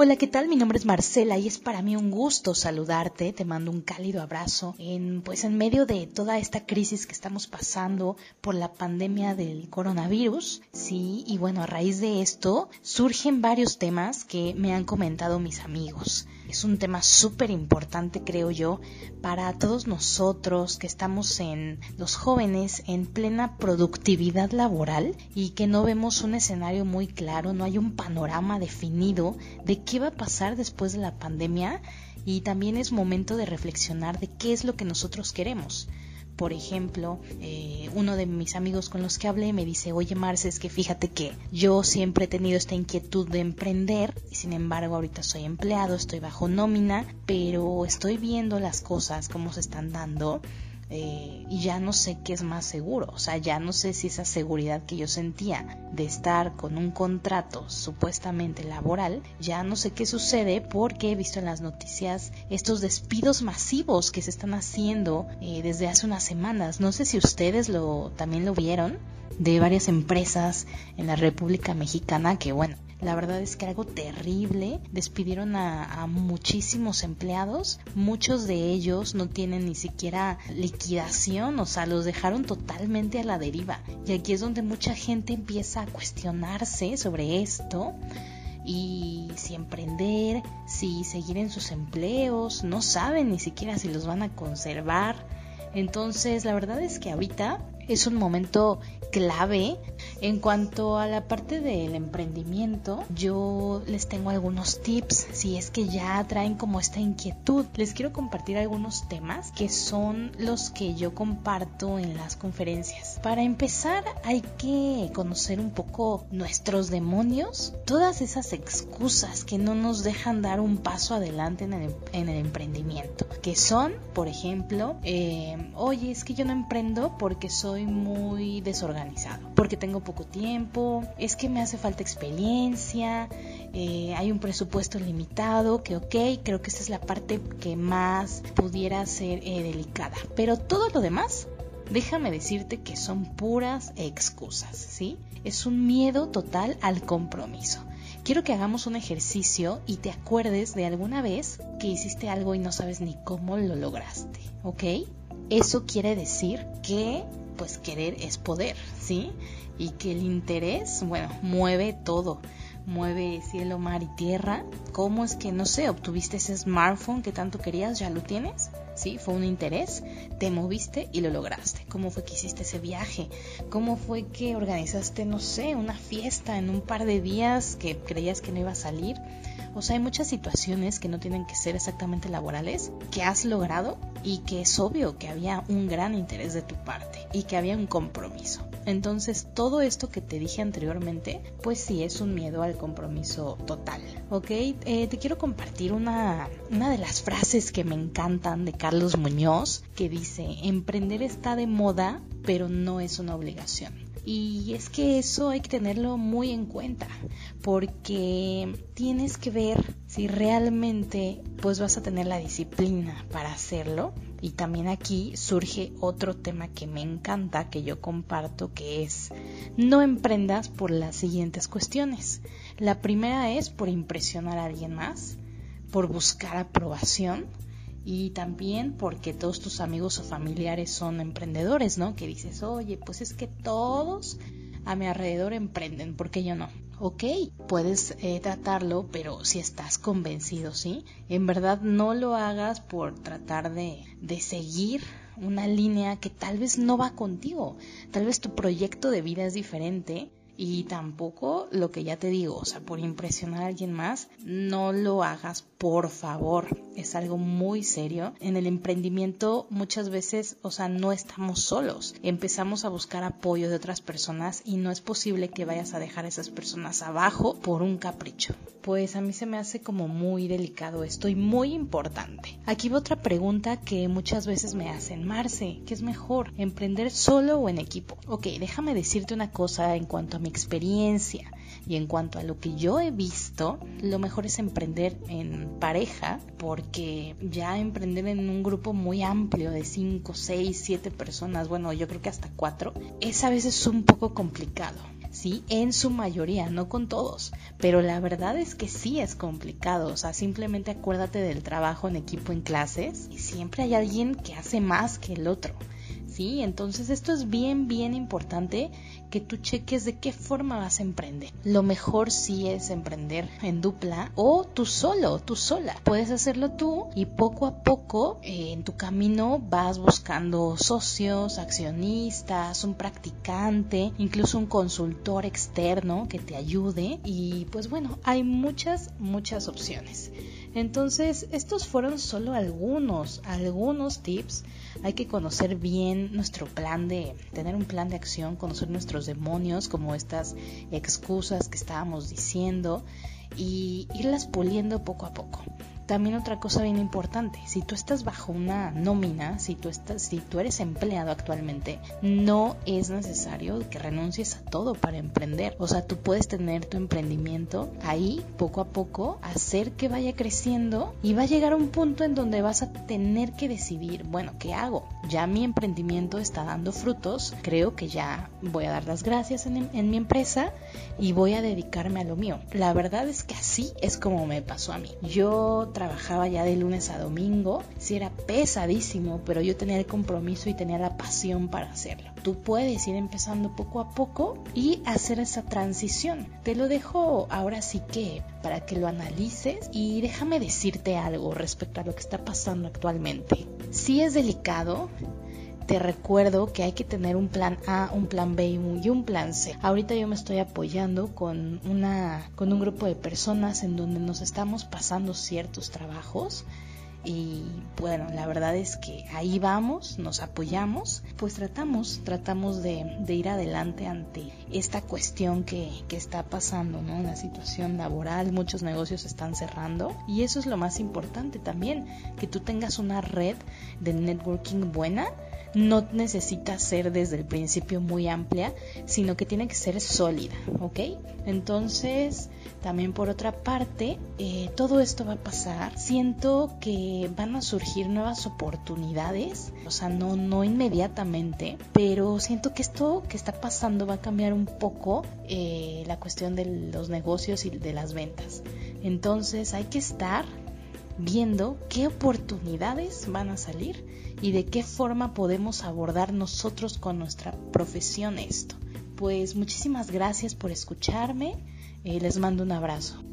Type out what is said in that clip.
Hola, ¿qué tal? Mi nombre es Marcela y es para mí un gusto saludarte. Te mando un cálido abrazo en pues en medio de toda esta crisis que estamos pasando por la pandemia del coronavirus. Sí, y bueno, a raíz de esto surgen varios temas que me han comentado mis amigos. Es un tema súper importante, creo yo, para todos nosotros que estamos en los jóvenes en plena productividad laboral y que no vemos un escenario muy claro, no hay un panorama definido de qué va a pasar después de la pandemia y también es momento de reflexionar de qué es lo que nosotros queremos. Por ejemplo, eh, uno de mis amigos con los que hablé me dice, oye Marce, es que fíjate que yo siempre he tenido esta inquietud de emprender y sin embargo ahorita soy empleado, estoy bajo nómina, pero estoy viendo las cosas, cómo se están dando eh, y ya no sé qué es más seguro, o sea, ya no sé si esa seguridad que yo sentía de estar con un contrato supuestamente laboral, ya no sé qué sucede porque he visto en las noticias estos despidos masivos que se están haciendo eh, desde hace unas semanas. No sé si ustedes lo también lo vieron de varias empresas en la República Mexicana que bueno la verdad es que algo terrible. Despidieron a, muchísimos empleados. Muchos de ellos no tienen ni siquiera liquidación, o sea, los dejaron totalmente a la deriva. Y aquí es donde mucha gente empieza a cuestionarse sobre esto y si emprender, si seguir en sus empleos, no saben ni siquiera si los van a conservar. Entonces, la verdad es que ahorita es un momento clave en cuanto a la parte del emprendimiento, yo les tengo algunos tips si es que ya traen como esta inquietud. Les quiero compartir algunos temas que son los que yo comparto en las conferencias. Para empezar, hay que conocer un poco nuestros demonios, todas esas excusas que no nos dejan dar un paso adelante en el, el emprendimiento, que son, por ejemplo, eh, oye, es que yo no emprendo porque soy muy desorganizado, porque tengo poco tiempo, es que me hace falta experiencia, eh, hay un presupuesto limitado, que ok, creo que esta es la parte que más pudiera ser eh, delicada. Pero todo lo demás, déjame decirte que son puras excusas, ¿sí? Es un miedo total al compromiso. Quiero que hagamos un ejercicio y te acuerdes de alguna vez que hiciste algo y no sabes ni cómo lo lograste, ¿ok? Eso quiere decir que pues querer es poder, ¿sí? Y que el interés, bueno, mueve todo, mueve cielo, mar y tierra. ¿Cómo es que, no sé, obtuviste ese smartphone que tanto querías, ya lo tienes? ¿Sí? Fue un interés, te moviste y lo lograste. ¿Cómo fue que hiciste ese viaje? ¿Cómo fue que organizaste, no sé, una fiesta en un par de días que creías que no iba a salir? O sea, hay muchas situaciones que no tienen que ser exactamente laborales, que has logrado y que es obvio que había un gran interés de tu parte y que había un compromiso. Entonces, todo esto que te dije anteriormente, pues sí es un miedo al compromiso total, ¿ok? Eh, te quiero compartir una, una de las frases que me encantan de Carlos Muñoz, que dice, emprender está de moda, pero no es una obligación. Y es que eso hay que tenerlo muy en cuenta, porque tienes que ver si realmente pues vas a tener la disciplina para hacerlo. Y también aquí surge otro tema que me encanta, que yo comparto, que es no emprendas por las siguientes cuestiones. La primera es por impresionar a alguien más, por buscar aprobación, y también porque todos tus amigos o familiares son emprendedores, ¿no? Que dices, oye, pues es que todos a mi alrededor emprenden, ¿por qué yo no? Ok, puedes eh, tratarlo, pero si estás convencido, ¿sí? En verdad no lo hagas por tratar de, de seguir una línea que tal vez no va contigo. Tal vez tu proyecto de vida es diferente y tampoco lo que ya te digo, o sea, por impresionar a alguien más, no lo hagas, por favor. Es algo muy serio. En el emprendimiento muchas veces, o sea, no estamos solos. Empezamos a buscar apoyo de otras personas y no es posible que vayas a dejar a esas personas abajo por un capricho. Pues a mí se me hace como muy delicado esto y muy importante. Aquí va otra pregunta que muchas veces me hacen. Marce, ¿qué es mejor? ¿Emprender solo o en equipo? Ok, déjame decirte una cosa en cuanto a experiencia y en cuanto a lo que yo he visto, lo mejor es emprender en pareja porque ya emprender en un grupo muy amplio de 5, 6, 7 personas, bueno, yo creo que hasta 4, es a veces un poco complicado. ¿sí? En su mayoría, no con todos. Pero la verdad es que sí es complicado. O sea, simplemente acuérdate del trabajo en equipo en clases y siempre hay alguien que hace más que el otro. ¿Sí? Entonces esto es bien, bien importante que tú cheques de qué forma vas a emprender. Lo mejor sí es emprender en dupla o tú solo, tú sola. Puedes hacerlo tú y poco a poco eh, en tu camino vas buscando socios, accionistas, un practicante, incluso un consultor externo que te ayude y pues bueno, hay muchas, muchas opciones. Entonces, estos fueron solo algunos, algunos tips. Hay que conocer bien nuestro plan de, tener un plan de acción, conocer nuestros demonios, como estas excusas que estábamos diciendo, y irlas puliendo poco a poco. También otra cosa bien importante, si tú estás bajo una nómina, si tú estás, si tú eres empleado actualmente, no es necesario que renuncies a todo para emprender. O sea, tú puedes tener tu emprendimiento ahí poco a poco, hacer que vaya creciendo y va a llegar un punto en donde vas a tener que decidir, bueno, ¿qué hago? Ya mi emprendimiento está dando frutos, creo que ya voy a dar las gracias en, en mi empresa y voy a dedicarme a lo mío. La verdad es que así es como me pasó a mí. Yo trabajaba ya de lunes a domingo, sí era pesadísimo, pero yo tenía el compromiso y tenía la pasión para hacerlo. Tú puedes ir empezando poco a poco y hacer esa transición. Te lo dejo ahora sí que para que lo analices y déjame decirte algo respecto a lo que está pasando actualmente. Sí es delicado, te recuerdo que hay que tener un plan A, un plan B y un plan C. Ahorita yo me estoy apoyando con una con un grupo de personas en donde nos estamos pasando ciertos trabajos y bueno, la verdad es que ahí vamos, nos apoyamos, pues tratamos, tratamos de, de ir adelante ante esta cuestión que, que, está pasando, ¿no? La situación laboral, muchos negocios están cerrando y eso es lo más importante también, que tú tengas una red de networking buena no necesita ser desde el principio muy amplia, sino que tiene que ser sólida, ¿ok? Entonces, también por otra parte, eh, todo esto va a pasar. Siento que van a surgir nuevas oportunidades, o sea, no, no inmediatamente, pero siento que esto que está pasando va a cambiar un poco eh, la cuestión de los negocios y de las ventas. Entonces, hay que estar viendo qué oportunidades van a salir y de qué forma podemos abordar nosotros con nuestra profesión esto. Pues muchísimas gracias por escucharme, eh, les mando un abrazo.